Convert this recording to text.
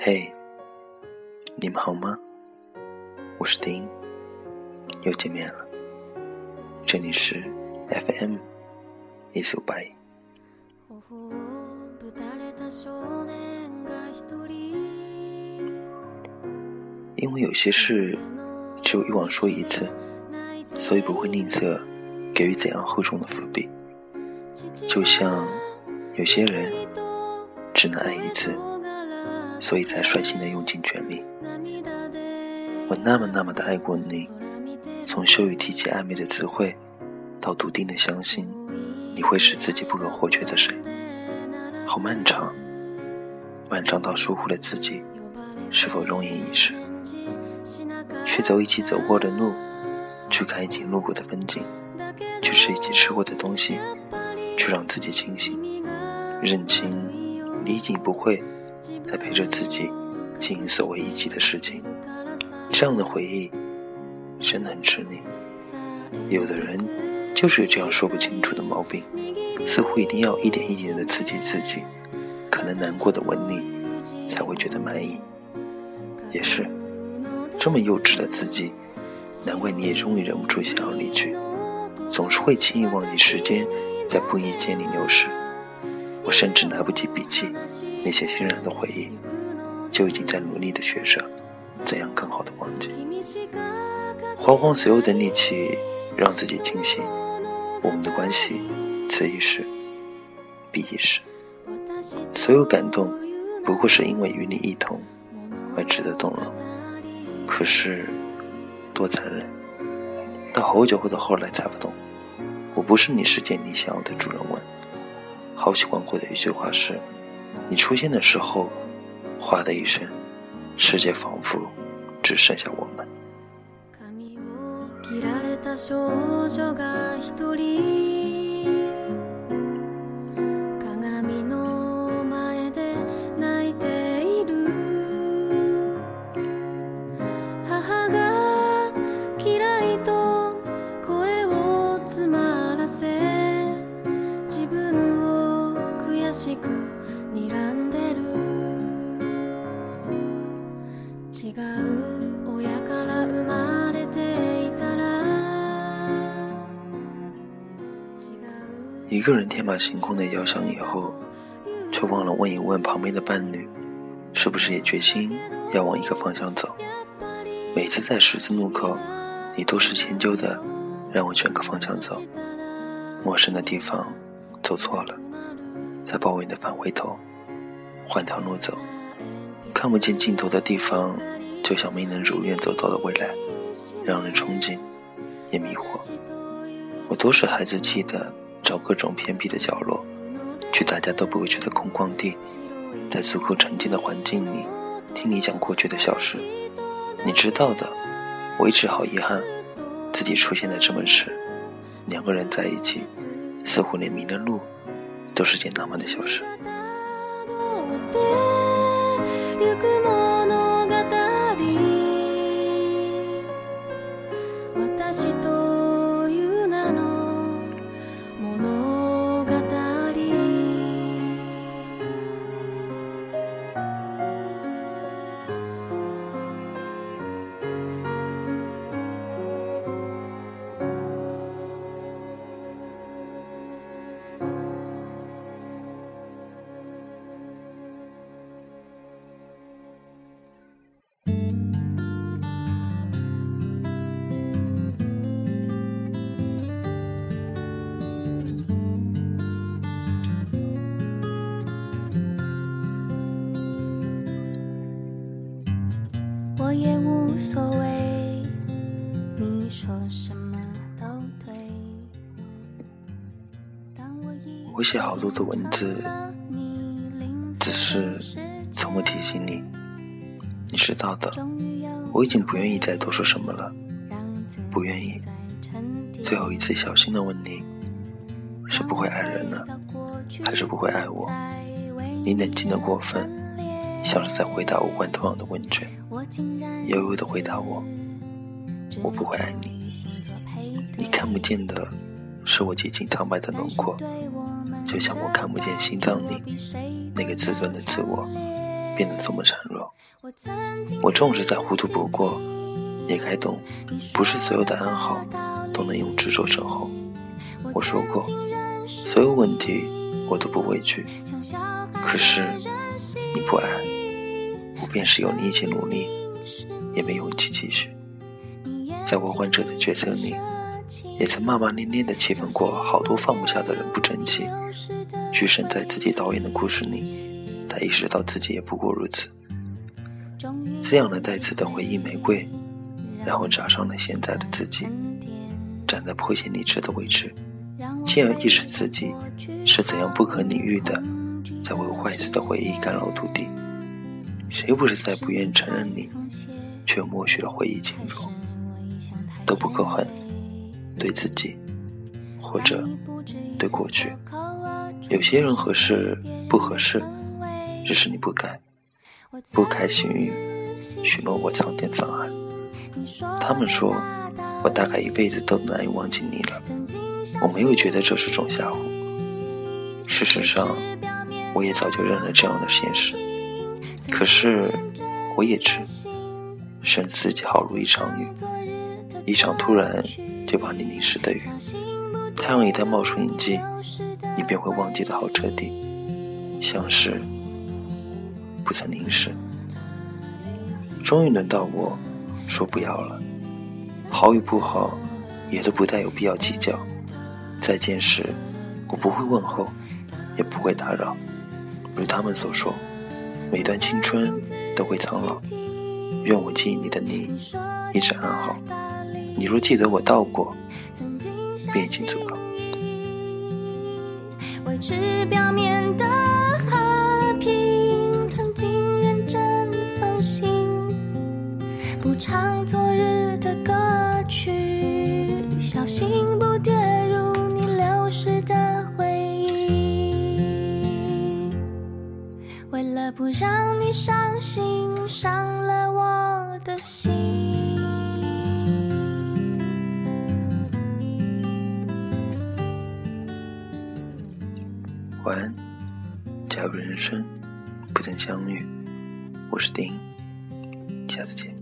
嘿，你们好吗？我是丁，又见面了。这里是 FM 一四五八一。因为有些事只有一往说一次，所以不会吝啬给予怎样厚重的伏笔。就像有些人只能爱一次。所以才率性的用尽全力。我那么那么的爱过你，从羞于提起暧昧的词汇，到笃定的相信你会是自己不可或缺的谁。好漫长，漫长到疏忽了自己是否容颜一世，去走一起走过的路，去看一起路过的风景，去吃一起吃过的东西，去让自己清醒，认清你已经不会。在陪着自己经营所谓一起的事情，这样的回忆真的很吃力。有的人就是有这样说不清楚的毛病，似乎一定要一点一点的刺激自己，可能难过的吻你才会觉得满意。也是这么幼稚的自己，难怪你也终于忍不住想要离去，总是会轻易忘记时间在不意间里流逝。我甚至来不及笔记那些欣然的回忆，就已经在努力的学着怎样更好的忘记，花光所有的力气让自己清醒。我们的关系，此一时，彼一时，所有感动不过是因为与你一同而值得动容。可是，多残忍！到好久后的后来才不懂，我不是你世界里想要的主人翁。好喜欢过的一句话是：“你出现的时候，哗的一声，世界仿佛只剩下我们。”一个人天马行空的遥想以后，却忘了问一问旁边的伴侣，是不是也决心要往一个方向走？每次在十字路口，你都是迁就的，让我选个方向走。陌生的地方走错了，再抱怨的返回头，换条路走。看不见尽头的地方，就像没能如愿走到的未来，让人憧憬，也迷惑。我都是孩子气的。找各种偏僻的角落，去大家都不会去的空旷地，在足够沉静的环境里，听你讲过去的小事。你知道的，我一直好遗憾，自己出现在这么迟。两个人在一起，似乎连迷了路，都是件浪漫的小事。我也无所谓，你说什么都对。我写好多的文字，只是从不提醒你。你知道的，我已经不愿意再多说什么了，不愿意。最后一次小心的问你，是不会爱人了，还是不会爱我？你冷静的过分。像是在回答无关痛痒的问卷，悠悠的回答我：“我不会爱你。”你看不见的是我几近苍白的轮廓，就像我看不见心脏里那个自尊的自我，变得多么孱弱。我纵使再糊涂不过，也该懂，不是所有的安好都能用执着守候。我说过，所有问题我都不畏惧。可是你不爱，我便是有你一起努力，也没勇气继续。在我患者的角色里，也曾骂骂咧咧的气愤过好多放不下的人不争气。居身在自己导演的故事里，才意识到自己也不过如此。滋养了再次的回忆玫瑰，然后扎伤了现在的自己，站在迫切理智的位置，进而意识自己是怎样不可理喻的，在为坏死的回忆干扰土地。谁不是在不愿承认你，却默许了回忆进入？都不够狠，对自己，或者对过去。有些人合适不合适，只是你不该，不开心于许诺我苍天沧海。他们说我大概一辈子都难以忘记你了，我没有觉得这是种吓唬。事实上，我也早就认了这样的现实。可是，我也知，生自己好如一场雨，一场突然就把你淋湿的雨。太阳一旦冒出影迹，你便会忘记的好彻底，像是不曾凝视。终于轮到我说不要了，好与不好，也都不再有必要计较。再见时，我不会问候，也不会打扰。如他们所说，每段青春都会苍老。愿我记忆里的你一直安好。你若记得我到过，便已经足够。伤心，伤了我的心。晚安，假如人生不曾相遇，我是丁，下次见。